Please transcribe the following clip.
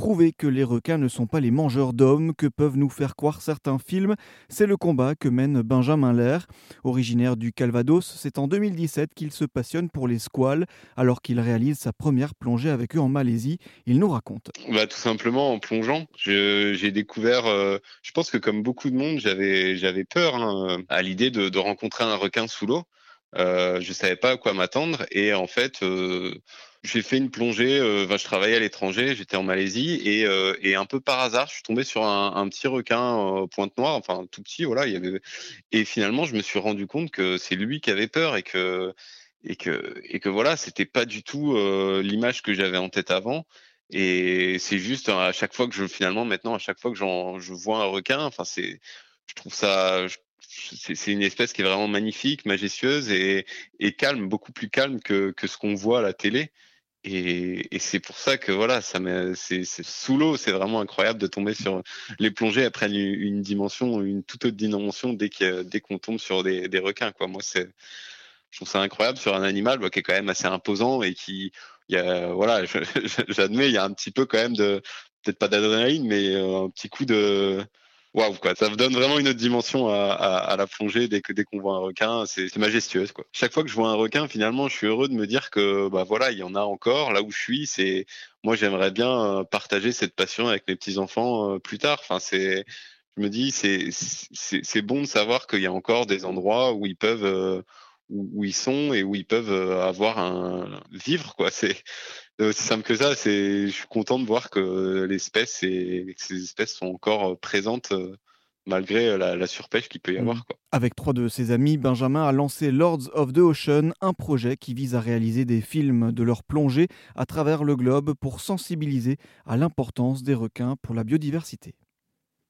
prouver que les requins ne sont pas les mangeurs d'hommes que peuvent nous faire croire certains films. C'est le combat que mène Benjamin Lair. Originaire du Calvados, c'est en 2017 qu'il se passionne pour les squales alors qu'il réalise sa première plongée avec eux en Malaisie. Il nous raconte. Bah, tout simplement en plongeant. J'ai découvert, euh, je pense que comme beaucoup de monde, j'avais peur hein, à l'idée de, rencontrer un requin sous l'eau. Euh, je savais pas à quoi m'attendre et en fait euh, j'ai fait une plongée. Euh, je travaillais à l'étranger, j'étais en Malaisie et, euh, et, un peu par hasard, je suis tombé sur un, petit requin pointe noire, enfin tout petit, voilà. Il y avait et finalement je me suis rendu compte que c'est lui qui avait peur et que et que et que voilà, c'était pas du tout l'image que j'avais en tête avant. Et c'est juste à chaque fois que je finalement maintenant à chaque fois que je vois un requin, enfin c'est je trouve ça c'est une espèce qui est vraiment magnifique, majestueuse et, et calme, beaucoup plus calme que, que ce qu'on voit à la télé. Et, et c'est pour ça que voilà, ça c'est sous l'eau, c'est vraiment incroyable de tomber sur les plongées. Elles prennent une, dimension, une toute autre dimension dès qu'on tombe sur des, des, requins. Quoi. Moi, c'est, je trouve ça incroyable sur un animal bah, qui est quand même assez imposant et qui, y a, voilà, j'admets, il y a un petit peu quand même de, peut-être pas d'adrénaline, mais euh, un petit coup de waouh quoi. Ça donne vraiment une autre dimension à, à, à la plongée dès que dès qu'on voit un requin. C'est majestueuse quoi. Chaque fois que je vois un requin finalement je suis heureux de me dire que bah voilà il y en a encore. Là où je suis c'est moi j'aimerais bien euh, partager cette passion avec mes petits enfants euh, plus tard. Enfin c'est je me dis c'est c'est bon de savoir qu'il y a encore des endroits où ils peuvent euh, où, ils sont et où ils peuvent avoir un vivre quoi c'est aussi simple que ça. C'est, je suis content de voir que l'espèce et que ces espèces sont encore présentes malgré la, surpêche qu'il peut y avoir. Mmh. Quoi. Avec trois de ses amis, Benjamin a lancé Lords of the Ocean, un projet qui vise à réaliser des films de leur plongée à travers le globe pour sensibiliser à l'importance des requins pour la biodiversité.